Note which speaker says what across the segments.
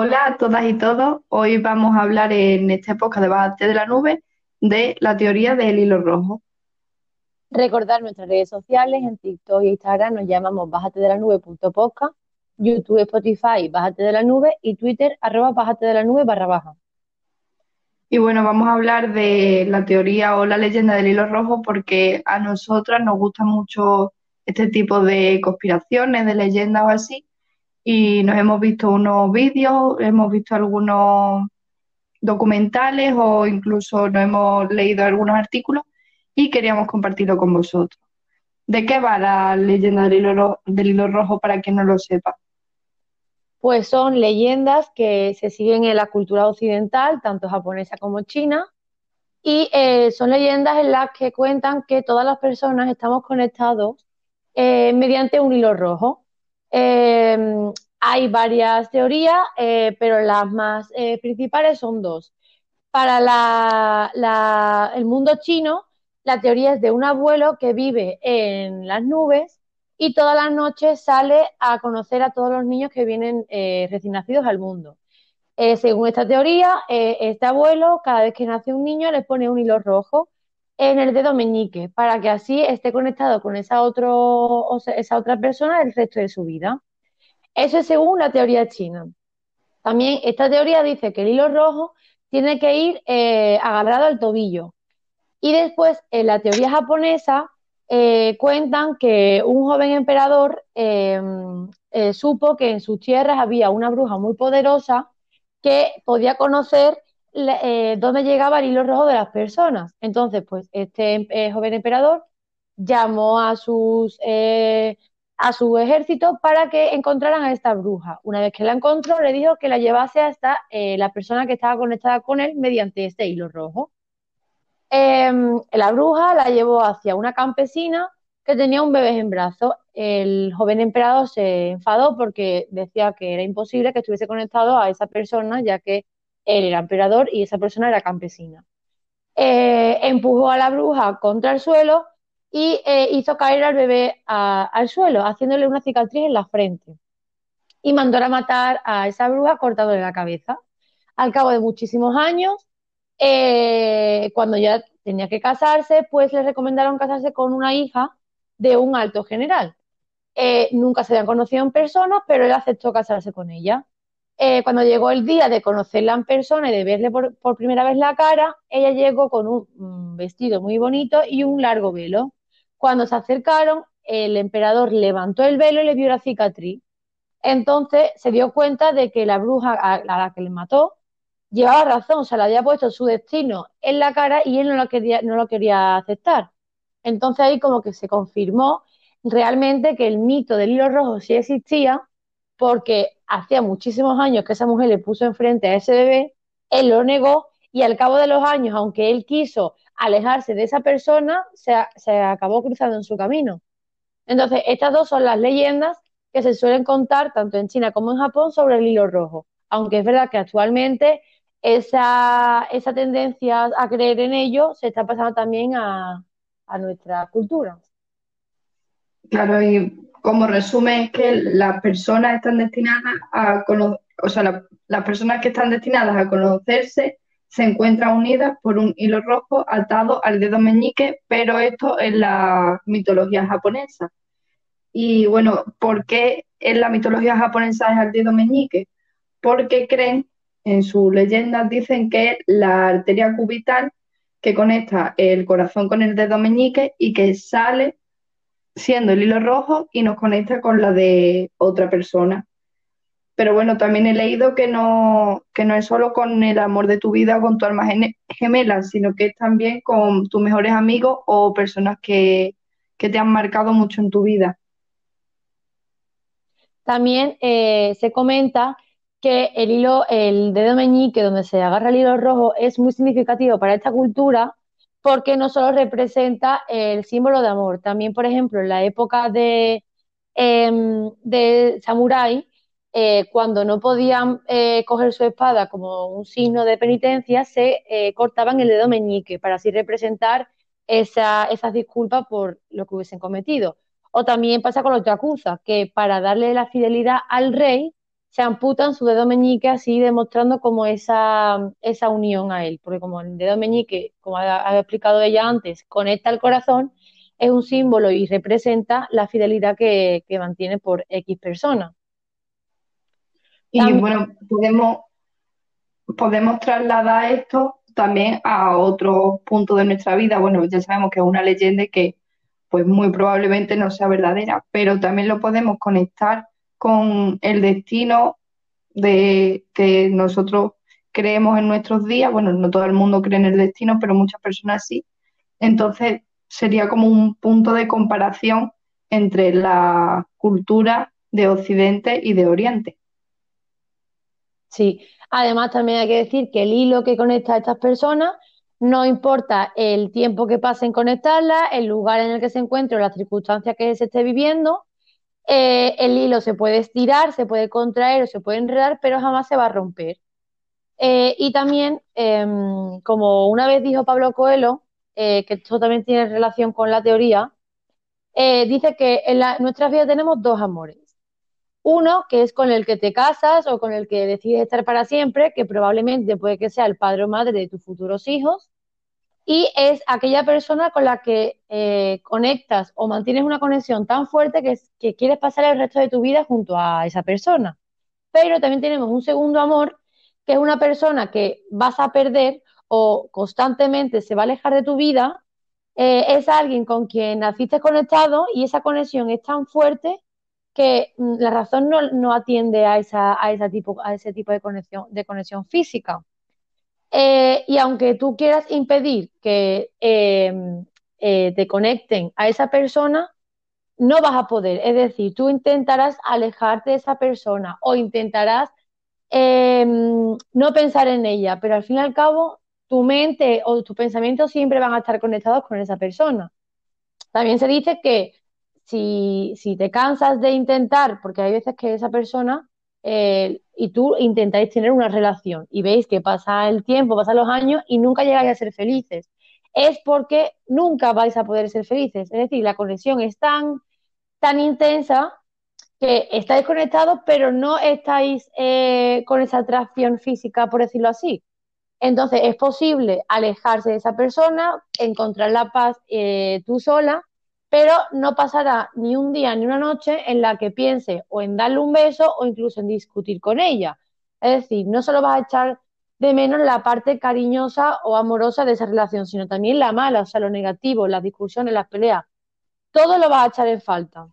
Speaker 1: Hola a todas y todos. Hoy vamos a hablar en esta época de Bájate de la Nube de la teoría del hilo rojo.
Speaker 2: Recordar nuestras redes sociales en TikTok e Instagram nos llamamos bájate de la nube.podcast, YouTube, Spotify, bájate de la nube y Twitter arroba bájate de la nube barra baja.
Speaker 1: Y bueno, vamos a hablar de la teoría o la leyenda del hilo rojo porque a nosotras nos gusta mucho este tipo de conspiraciones, de leyendas o así y nos hemos visto unos vídeos, hemos visto algunos documentales o incluso nos hemos leído algunos artículos y queríamos compartirlo con vosotros. ¿De qué va la leyenda del hilo, del hilo rojo para quien no lo sepa?
Speaker 2: Pues son leyendas que se siguen en la cultura occidental, tanto japonesa como china, y eh, son leyendas en las que cuentan que todas las personas estamos conectados eh, mediante un hilo rojo. Em, hay varias teorías, eh, pero las más eh, principales son dos. Para el mundo chino, la teoría es de un abuelo que vive en las nubes y todas las noches sale a conocer a todos los niños que vienen eh, recién nacidos al mundo. según esta teoría, este abuelo, cada vez que nace un niño, le pone un hilo rojo en el dedo meñique para que así esté conectado con esa, esa otra persona el resto de su vida. Eso es según la teoría china. También esta teoría dice que el hilo rojo tiene que ir eh, agarrado al tobillo. Y después, en la teoría japonesa, eh, cuentan que un joven emperador eh, supo que en sus tierras había una bruja muy poderosa que podía conocer dónde llegaba el hilo rojo de las personas. Entonces, pues este joven emperador llamó a sus a su ejército para que encontraran a esta bruja. Una vez que la encontró, le dijo que la llevase hasta eh, la persona que estaba conectada con él mediante este hilo rojo. Em, la bruja la llevó hacia una campesina que tenía un bebé en brazos. El joven emperador se enfadó porque decía que era imposible que estuviese conectado a esa persona, ya que él era emperador y esa persona era campesina. Eh, empujó a la bruja contra el suelo y eh, hizo caer al bebé al suelo, haciéndole una cicatriz en la frente. Y mandó a matar a esa bruja cortándole la cabeza. Al cabo de muchísimos años, eh, cuando ya tenía que casarse, pues le recomendaron casarse con una hija de un alto general. Nunca se habían conocido en persona, pero él aceptó casarse con ella. Cuando llegó el día de conocerla en persona y de verle por, por primera vez la cara, ella llegó con un vestido muy bonito y un largo velo. Cuando se acercaron, el emperador levantó el velo y le vio la cicatriz. Entonces se dio cuenta de que la bruja a la que le mató llevaba razón, se le había puesto su destino en la cara y él no lo quería, no lo quería aceptar. Entonces ahí como que se confirmó realmente que el mito del hilo rojo sí existía, porque hacía muchísimos años que esa mujer le puso enfrente a ese bebé, él lo negó y al cabo de los años, aunque él quiso alejarse de esa persona, se, acabó cruzando en su camino. Entonces, estas dos son las leyendas que se suelen contar tanto en China como en Japón sobre el hilo rojo. Aunque es verdad que actualmente esa, esa tendencia a creer en ello se está pasando también a, nuestra cultura.
Speaker 1: Claro, y como resumen es que las personas están destinadas a conocer, o sea, las personas que están destinadas a conocerse se encuentran unidas por un hilo rojo atado al dedo meñique, pero esto en la mitología japonesa. Y bueno, ¿por qué en la mitología japonesa es al dedo meñique? Porque creen, en sus leyendas dicen que es la arteria cubital que conecta el corazón con el dedo meñique y que sale siendo el hilo rojo y nos conecta con la de otra persona. Pero bueno, también he leído que no, que no es solo con el amor de tu vida o con tu alma gemela, sino que es también con tus mejores amigos o personas que, te han marcado mucho en tu vida.
Speaker 2: También eh, se comenta que el hilo, el dedo meñique donde se agarra el hilo rojo es muy significativo para esta cultura porque no solo representa el símbolo de amor, también, por ejemplo, en la época de, em, de samurái, eh, cuando no podían eh, coger su espada como un signo de penitencia, se eh, cortaban el dedo meñique para así representar esa, esas disculpas por lo que hubiesen cometido. O también pasa con los yakuza, que para darle la fidelidad al rey, se amputan su dedo meñique así demostrando como esa, esa unión a él, porque como el dedo meñique, como ha, explicado ella antes, conecta al corazón, es un símbolo y representa la fidelidad que, mantiene por X persona.
Speaker 1: Y bueno, podemos, podemos trasladar esto también a otro punto de nuestra vida. Bueno, ya sabemos que es una leyenda que pues muy probablemente no sea verdadera, pero también lo podemos conectar con el destino de que nosotros creemos en nuestros días. Bueno, no todo el mundo cree en el destino, pero muchas personas sí. Entonces, sería como un punto de comparación entre la cultura de Occidente y de Oriente.
Speaker 2: Sí, además también hay que decir que el hilo que conecta a estas personas no importa el tiempo que pase en el lugar en el que se encuentre o las circunstancias que se esté viviendo, eh, el hilo se puede estirar, se puede contraer o se puede enredar, pero jamás se va a romper. Eh, y también, em, como una vez dijo Pablo Coelho, eh, que esto también tiene relación con la teoría, dice que en nuestras vidas tenemos dos amores. Uno, que es con el que te casas o con el que decides estar para siempre, que probablemente puede que sea el padre o madre de tus futuros hijos. Y es aquella persona con la que eh, conectas o mantienes una conexión tan fuerte que, que quieres pasar el resto de tu vida junto a esa persona. Pero también tenemos un segundo amor, que es una persona que vas a perder o constantemente se va a alejar de tu vida. Eh, es alguien con quien naciste conectado y esa conexión es tan fuerte que mm, la razón no, atiende a, esa, a, tipo, a ese tipo de conexión, de conexión física. Eh, y aunque tú quieras impedir que em, eh, te conecten a esa persona, no vas a poder. Es decir, tú intentarás alejarte de esa persona o intentarás em, no pensar en ella, pero al fin y al cabo tu mente o tus pensamientos siempre van a estar conectados con esa persona. También se dice que si, te cansas de intentar, porque hay veces que esa persona eh, y tú intentáis tener una relación y veis que pasa el tiempo, pasan los años y nunca llegáis a ser felices, es porque nunca vais a poder ser felices. Es decir, la conexión es tan, tan intensa que estáis conectados, pero no estáis eh, con esa atracción física, por decirlo así. Entonces es posible alejarse de esa persona, encontrar la paz eh, tú sola pero no pasará ni un día ni una noche en la que piense o en darle un beso o incluso en discutir con ella. Es decir, no solo vas a echar de menos la parte cariñosa o amorosa de esa relación, sino también la mala, o sea, lo negativo, las discusiones, las peleas. Todo lo vas a echar en falta.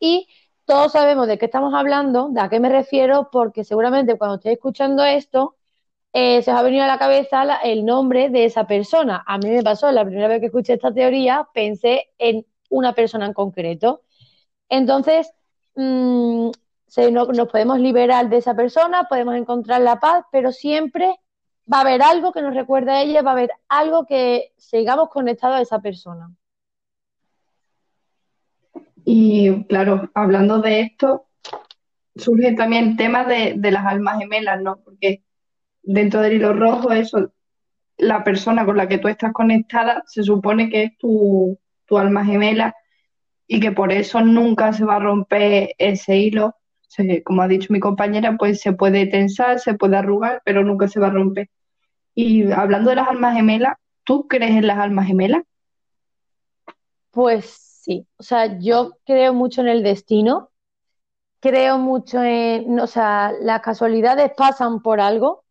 Speaker 2: Y todos sabemos de qué estamos hablando, de a qué me refiero, porque seguramente cuando estéis escuchando esto, eh, se os ha venido a la cabeza el nombre de esa persona. A mí me pasó, la primera vez que escuché esta teoría, pensé en una persona en concreto. Entonces, mm, nos podemos liberar de esa persona, podemos encontrar la paz, pero siempre va a haber algo que nos recuerde a ella, va a haber algo que sigamos conectados a esa persona.
Speaker 1: Y claro, hablando de esto, surge también el tema de, de las almas gemelas, ¿no? Porque dentro del hilo rojo, eso, la persona con la que tú estás conectada se supone que es tu, alma gemela y que por eso nunca se va a romper ese hilo. como ha dicho mi compañera, pues se puede tensar, se puede arrugar, pero nunca se va a romper. Y hablando de las almas gemelas, ¿tú crees en las almas gemelas?
Speaker 2: Pues sí, o sea, yo creo mucho en el destino, creo mucho en, o sea, las casualidades pasan por algo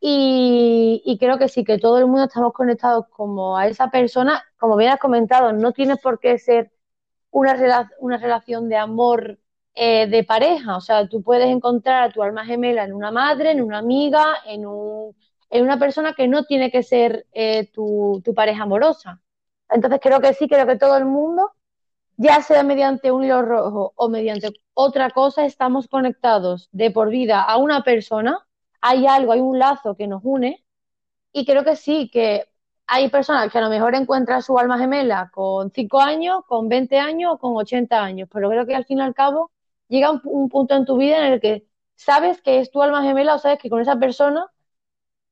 Speaker 2: y, creo que sí, que todo el mundo estamos conectados como a esa persona, como bien has comentado, no tiene por qué ser una, una relación de amor eh, de pareja, o sea, tú puedes encontrar a tu alma gemela en una madre, en una amiga, en, un, en una persona que no tiene que ser eh, tu, tu pareja amorosa. Entonces creo que sí, creo que todo el mundo, ya sea mediante un hilo rojo o mediante otra cosa, estamos conectados de por vida a una persona hay algo, hay un lazo que nos une y creo que sí, que hay personas que a lo mejor encuentran su alma gemela con 5 años, con 20 años o con 80 años, pero creo que al fin y al cabo llega un, punto en tu vida en el que sabes que es tu alma gemela o sabes que con esa persona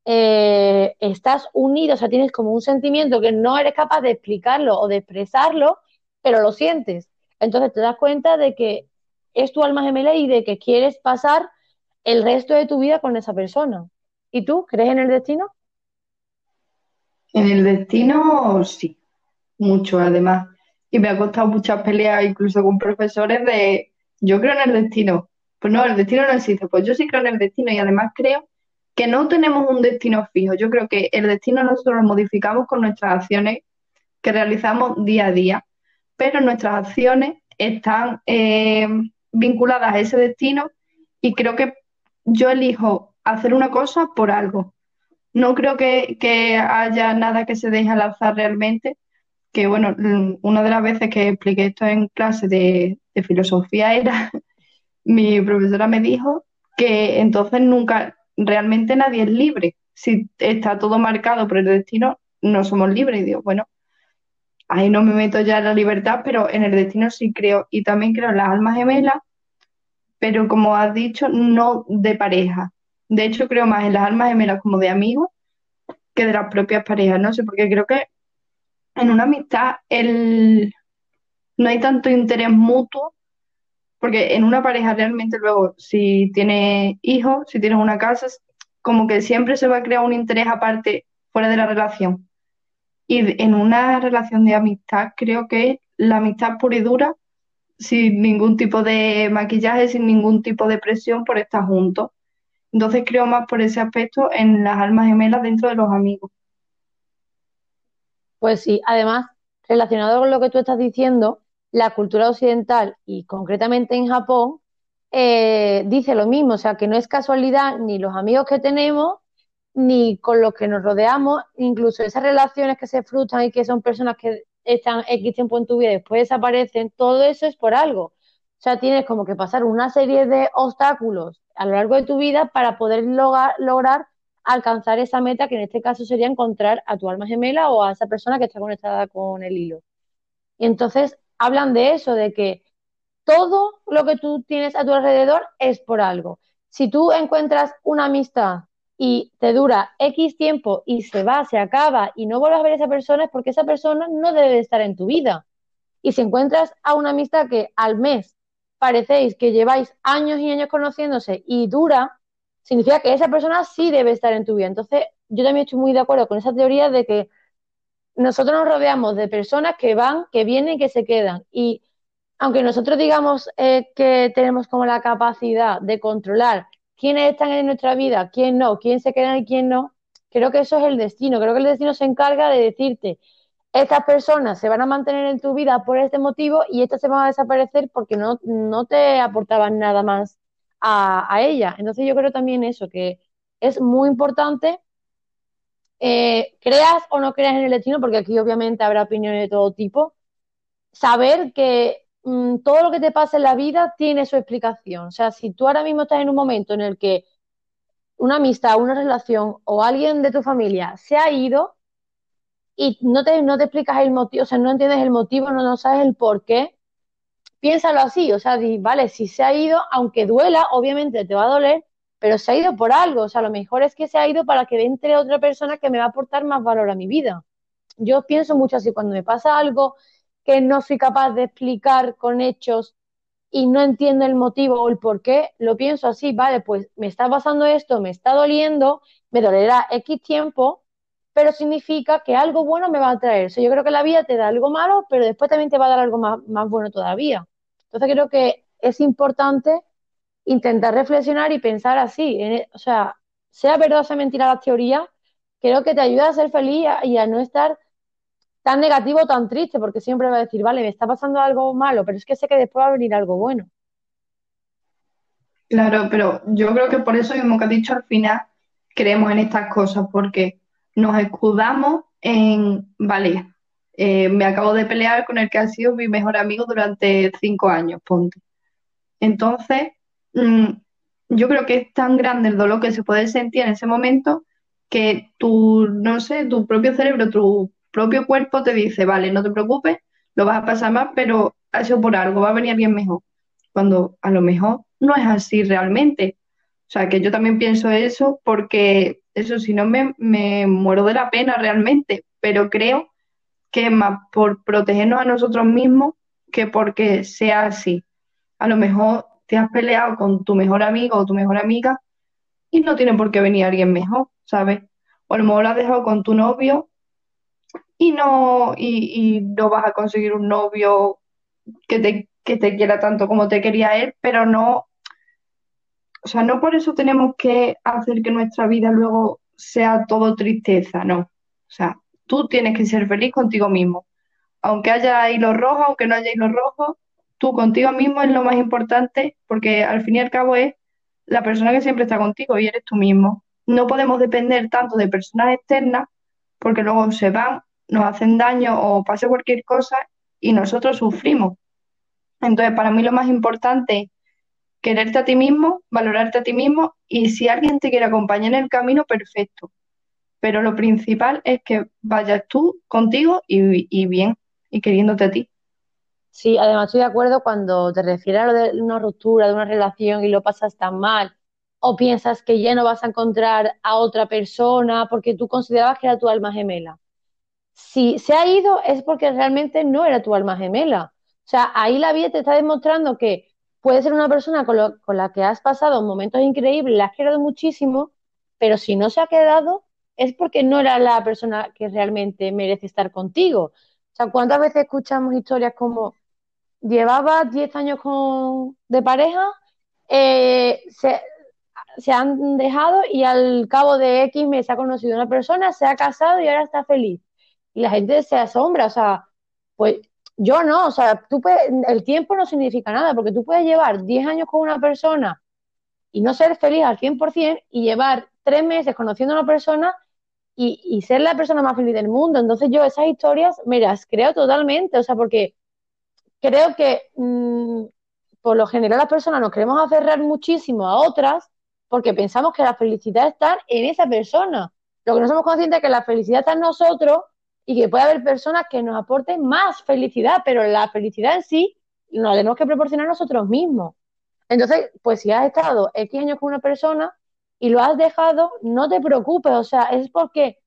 Speaker 2: eh, estás unido, o sea, tienes como un sentimiento que no eres capaz de explicarlo o de expresarlo, pero lo sientes. Entonces te das cuenta de que es tu alma gemela y de que quieres pasar el resto de tu vida con esa persona. ¿Y tú crees en el destino?
Speaker 1: En el destino, sí, mucho además. Y me ha costado muchas peleas, incluso con profesores de, yo creo en el destino. Pues no, el destino no existe. Pues yo sí creo en el destino y además creo que no tenemos un destino fijo. Yo creo que el destino nosotros lo modificamos con nuestras acciones que realizamos día a día, pero nuestras acciones están eh, vinculadas a ese destino y creo que yo elijo hacer una cosa por algo. No creo que, haya nada que se deje al azar realmente, que bueno, una de las veces que expliqué esto en clase de, de filosofía era, mi profesora me dijo que entonces nunca, realmente nadie es libre. Si está todo marcado por el destino, no somos libres. Y digo, bueno, ahí no me meto ya en la libertad, pero en el destino sí creo. Y también creo en las almas gemelas, pero como has dicho, no de pareja. De hecho, creo más en las almas gemelas como de amigos que de las propias parejas. No sé, porque creo que en una amistad el... no hay tanto interés mutuo porque en una pareja realmente luego, si tienes hijos, si tienes una casa, como que siempre se va a crear un interés aparte fuera de la relación. Y en una relación de amistad, creo que la amistad pura y dura, sin ningún tipo de maquillaje, sin ningún tipo de presión por estar juntos. Entonces creo más por ese aspecto en las almas gemelas dentro de los amigos.
Speaker 2: Pues sí, además, relacionado con lo que tú estás diciendo, la cultura occidental y concretamente en Japón eh, dice lo mismo, o sea, que no es casualidad ni los amigos que tenemos, ni con los que nos rodeamos, incluso esas relaciones que se frustran y que son personas que están X tiempo en tu vida y después desaparecen, todo eso es por algo. O sea, tienes como que pasar una serie de obstáculos a lo largo de tu vida para poder lograr, lograr alcanzar esa meta, que en este caso sería encontrar a tu alma gemela o a esa persona que está conectada con el hilo. Y entonces, hablan de eso, de que todo lo que tú tienes a tu alrededor es por algo. Si tú encuentras una amistad y te dura X tiempo y se va, se acaba y no vuelves a ver a esa persona es porque esa persona no debe estar en tu vida. Y si encuentras a una amistad que al mes parecéis que lleváis años y años conociéndose y dura, significa que esa persona sí debe estar en tu vida. Entonces, yo también estoy muy de acuerdo con esa teoría de que nosotros nos rodeamos de personas que van, que vienen, que se quedan. Y aunque nosotros digamos eh, que tenemos como la capacidad de controlar quiénes están en nuestra vida, quién no, quién se queda y quién no, creo que eso es el destino. Creo que el destino se encarga de decirte, estas personas se van a mantener en tu vida por este motivo y estas se van a desaparecer porque no, no te aportaban nada más a, a ella. Entonces yo creo también eso, que es muy importante eh, creas o no creas en el destino, porque aquí obviamente habrá opiniones de todo tipo, saber que mm, todo lo que te pasa en la vida tiene su explicación. O sea, si tú ahora mismo estás en un momento en el que una amistad, una relación o alguien de tu familia se ha ido y no te, no te explicas el motivo, o sea, no entiendes el motivo, no, no sabes el por qué, piénsalo así, o sea, vale, si se ha ido, aunque duela, obviamente te va a doler, pero se ha ido por algo, o sea, lo mejor es que se ha ido para que entre otra persona que me va a aportar más valor a mi vida. Yo pienso mucho así, cuando me pasa algo que no soy capaz de explicar con hechos y no entiendo el motivo o el por qué, lo pienso así, vale, pues me está pasando esto, me está doliendo, me dolerá X tiempo, pero significa que algo bueno me va a traer. O yo creo que la vida te da algo malo, pero después también te va a dar algo más, más bueno todavía. Entonces creo que es importante intentar reflexionar y pensar así. E, o sea, sea verdad o sea mentira la teoría, creo que te ayuda a ser feliz y a no estar tan negativo tan triste, porque siempre va a decir, vale, me está pasando algo malo, pero es que sé que después va a venir algo bueno.
Speaker 1: Claro, pero yo creo que por eso mismo que has dicho al final, creemos en estas cosas, porque nos escudamos en, vale, eh, me acabo de pelear con el que ha sido mi mejor amigo durante cinco años, ponte. Entonces, Mm, yo creo que es tan grande el dolor que se puede sentir en ese momento que tu, no sé, tu propio cerebro, tu propio cuerpo te dice, vale, no te preocupes, lo vas a pasar más, pero sido por algo, va a venir alguien mejor. Cuando a lo mejor no es así realmente. O sea, que yo también pienso eso porque eso, si no me, me muero de la pena realmente, pero creo que es más por protegernos a nosotros mismos que porque sea así a lo mejor te has peleado con tu mejor amigo o tu mejor amiga y no tiene por qué venir alguien mejor, ¿sabes? O a lo mejor lo has dejado con tu novio y no, y, no vas a conseguir un novio que te, que te quiera tanto como te quería él, pero no, o sea, no por eso tenemos que hacer que nuestra vida luego sea todo tristeza, no. O sea, tú tienes que ser feliz contigo mismo. Aunque haya hilos rojos, aunque no haya hilos rojos, tú contigo mismo es lo más importante porque al fin y al cabo es la persona que siempre está contigo y eres tú mismo. No podemos depender tanto de personas externas porque luego se van, nos hacen daño o pase cualquier cosa y nosotros sufrimos. Entonces, para mí lo más importante es quererte a ti mismo, valorarte a ti mismo y si alguien te quiere acompañar en el camino, perfecto. Pero lo principal es que vayas tú contigo y, y bien y queriéndote a ti.
Speaker 2: Sí, además estoy de acuerdo cuando te refieres a lo de una ruptura, de una relación y lo pasas tan mal, o piensas que ya no vas a encontrar a otra persona porque tú considerabas que era tu alma gemela. Si se ha ido es porque realmente no era tu alma gemela. O sea, ahí la vida te está demostrando que puede ser una persona con, la que has pasado momentos increíbles, la has querido muchísimo, pero si no se ha quedado es porque no era la persona que realmente merece estar contigo. O sea, ¿cuántas veces escuchamos historias como llevaba 10 años con, de pareja, eh, se, han dejado y al cabo de X meses ha conocido una persona, se ha casado y ahora está feliz. Y la gente se asombra, o sea, pues yo no, o sea, tú el tiempo no significa nada, porque tú puedes llevar 10 años con una persona y no ser feliz al 100% y llevar 3 meses conociendo a una persona y, y, ser la persona más feliz del mundo. Entonces yo esas historias me las creo totalmente, o sea, porque creo que mm, por lo general las personas nos queremos aferrar muchísimo a otras porque pensamos que la felicidad está en esa persona. Lo que no somos conscientes es que la felicidad está en nosotros y que puede haber personas que nos aporten más felicidad, pero la felicidad en sí la tenemos que proporcionar nosotros mismos. Entonces, pues si has estado X años con una persona y lo has dejado, no te preocupes, o sea, es porque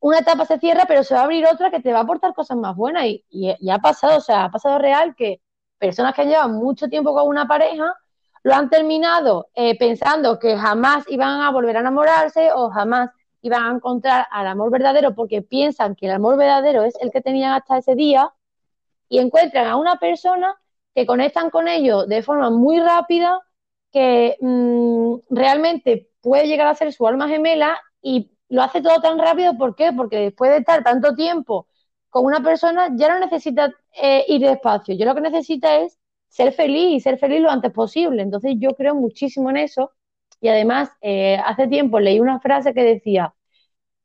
Speaker 2: una etapa se cierra, pero se va a abrir otra que te va a aportar cosas más buenas. Y, ha pasado, o sea, ha pasado real que personas que han llevado mucho tiempo con una pareja lo han terminado eh, pensando que jamás iban a volver a enamorarse o jamás iban a encontrar al amor verdadero porque piensan que el amor verdadero es el que tenían hasta ese día y encuentran a una persona que conectan con ellos de forma muy rápida, que mm, realmente puede llegar a ser su alma gemela y lo hace todo tan rápido, ¿por qué? Porque después de estar tanto tiempo con una persona ya no necesita eh, ir despacio, yo lo que necesita es ser feliz y ser feliz lo antes posible. Entonces yo creo muchísimo en eso y además eh, hace tiempo leí una frase que decía,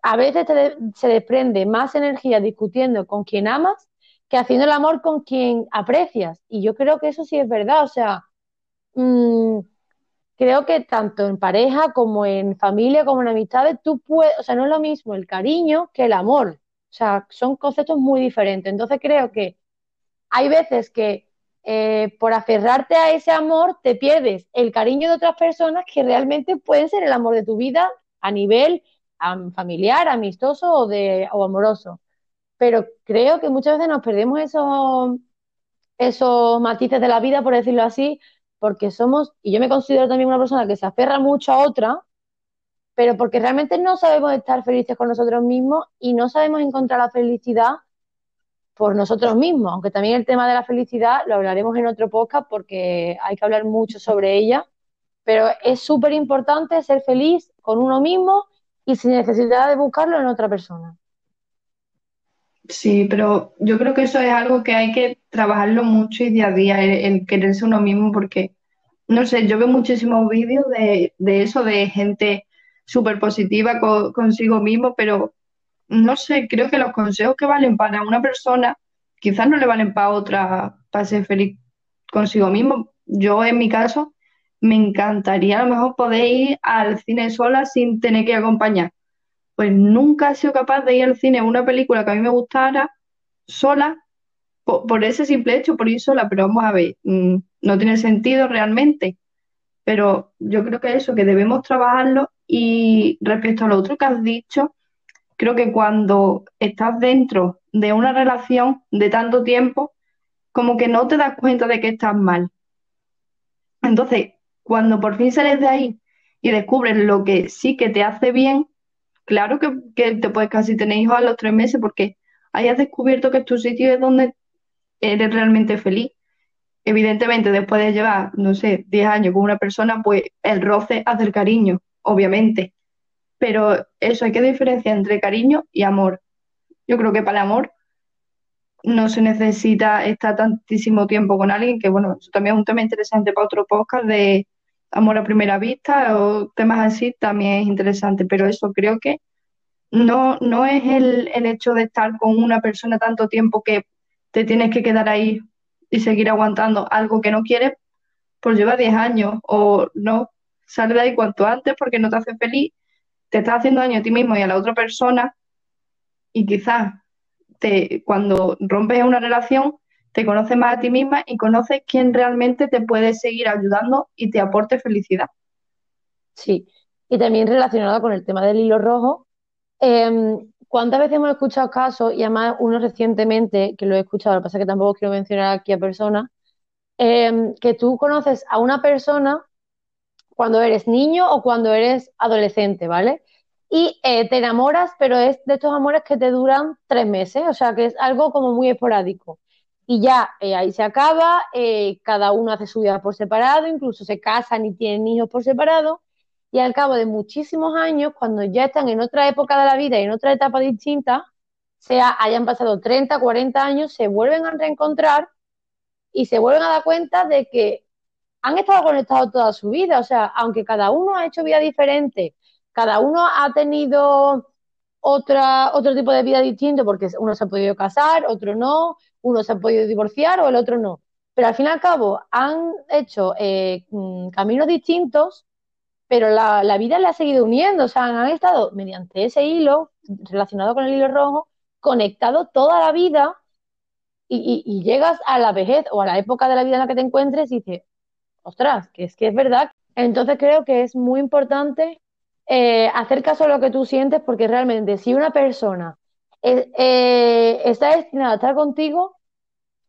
Speaker 2: a veces se desprende más energía discutiendo con quien amas que haciendo el amor con quien aprecias. Y yo creo que eso sí es verdad, o sea, mmm, creo que tanto en pareja como en familia, como en amistades, tú puedes, o sea, no es lo mismo el cariño que el amor. O sea, son conceptos muy diferentes. Entonces creo que hay veces que eh, por aferrarte a ese amor te pierdes el cariño de otras personas que realmente pueden ser el amor de tu vida a nivel familiar, amistoso o, de, o amoroso. Pero creo que muchas veces nos perdemos esos, esos matices de la vida, por decirlo así, porque somos, y yo me considero también una persona que se aferra mucho a otra, pero porque realmente no sabemos estar felices con nosotros mismos y no sabemos encontrar la felicidad por nosotros mismos, aunque también el tema de la felicidad lo hablaremos en otro podcast porque hay que hablar mucho sobre ella, pero es súper importante ser feliz con uno mismo y sin necesidad de buscarlo en otra persona.
Speaker 1: Sí, pero yo creo que eso es algo que hay que trabajarlo mucho y día a día, el, quererse uno mismo, porque, no sé, yo veo muchísimos vídeos de, eso, de gente súper positiva consigo mismo, pero no sé, creo que los consejos que valen para una persona quizás no le valen para otra, para ser feliz consigo mismo. Yo, en mi caso, me encantaría a lo mejor poder ir al cine sola sin tener que acompañar pues nunca he sido capaz de ir al cine a una película que a mí me gustara sola, por, ese simple hecho, por ir sola, pero vamos a ver, mm, no tiene sentido realmente. Pero yo creo que eso, que debemos trabajarlo y respecto a lo otro que has dicho, creo que cuando estás dentro de una relación de tanto tiempo, como que no te das cuenta de que estás mal. Entonces, cuando por fin sales de ahí y descubres lo que sí que te hace bien, claro que, que te puedes casi tener hijos a los tres meses porque hayas descubierto que tu sitio es donde eres realmente feliz. Evidentemente, después de llevar, no sé, 10 años con una persona, pues el roce hace el cariño, obviamente. Pero eso hay que diferenciar entre cariño y amor. Yo creo que para el amor no se necesita estar tantísimo tiempo con alguien, que bueno, eso también es un tema interesante para otro podcast de amor a primera vista o temas así, también es interesante, pero eso creo que no, no es el, el hecho de estar con una persona tanto tiempo que te tienes que quedar ahí y seguir aguantando algo que no quieres, pues lleva 10 años o no, sale de ahí cuanto antes porque no te hace feliz, te estás haciendo daño a ti mismo y a la otra persona y quizás te, cuando rompes una relación te conoces más a ti misma y conoces quién realmente te puede seguir ayudando y te aporte felicidad.
Speaker 2: Sí, y también relacionado con el tema del hilo rojo, em, ¿Cuántas veces hemos escuchado casos, y además uno recientemente, que lo he escuchado, lo que pasa es que tampoco quiero mencionar aquí a personas, em, que tú conoces a una persona cuando eres niño o cuando eres adolescente, ¿vale? Y eh, te enamoras, pero es de estos amores que te duran tres meses, o sea que es algo como muy esporádico. Y ya eh, ahí se acaba, eh, cada uno hace su vida por separado, incluso se casan y tienen hijos por separado y al cabo de muchísimos años, cuando ya están en otra época de la vida y en otra etapa distinta, sea hayan pasado 30, 40 años, se vuelven a reencontrar y se vuelven a dar cuenta de que han estado conectados toda su vida. O sea, aunque cada uno ha hecho vida diferente, cada uno ha tenido otra, otro tipo de vida distinto, porque uno se ha podido casar, otro no, uno se ha podido divorciar o el otro no. Pero al fin y al cabo han hecho eh, mm, caminos distintos pero la, la, vida le ha seguido uniendo, o sea, han estado mediante ese hilo relacionado con el hilo rojo, conectado toda la vida y, llegas a la vejez o a la época de la vida en la que te encuentres y dices, ostras, que es que es verdad. Entonces creo que es muy importante eh, hacer caso a lo que tú sientes porque realmente si una persona eh, eh, está destinada a estar contigo,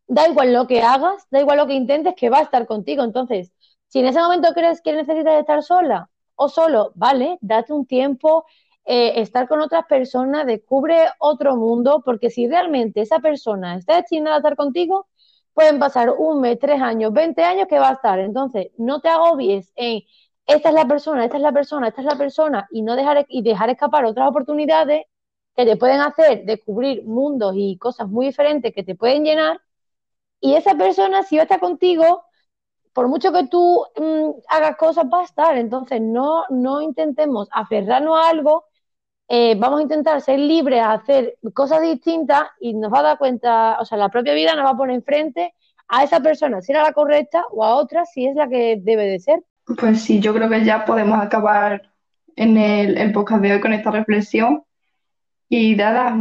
Speaker 2: da igual lo que hagas, da igual lo que intentes, que va a estar contigo. Entonces, si en ese momento crees que necesitas estar sola o solo, vale, date un tiempo, estar con otras personas, descubre otro mundo, porque si realmente esa persona está destinada a estar contigo, pueden pasar un mes, tres años, veinte años que va a estar. Entonces, no te agobies en esta es la persona, esta es la persona, esta es la persona, y no dejar, y dejar escapar otras oportunidades que te pueden hacer descubrir mundos y cosas muy diferentes que te pueden llenar. Y esa persona, si va a estar contigo, por mucho que tú mm, hagas cosas, va a estar. Entonces, no, no intentemos aferrarnos a algo, eh, vamos a intentar ser libres, a hacer cosas distintas y nos va a dar cuenta, o sea, la propia vida nos va a poner enfrente a esa persona, si era la correcta, o a otra, si es la que debe de ser.
Speaker 1: Pues sí, yo creo que ya podemos acabar en el, el podcast de hoy con esta reflexión. Y dada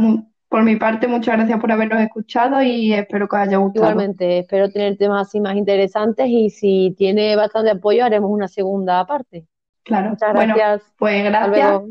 Speaker 1: por mi parte, muchas gracias por habernos escuchado y espero que os haya gustado.
Speaker 2: Igualmente, espero tener temas así más interesantes y si tiene bastante apoyo haremos una segunda parte.
Speaker 1: Claro.
Speaker 2: Muchas gracias.
Speaker 1: pues gracias.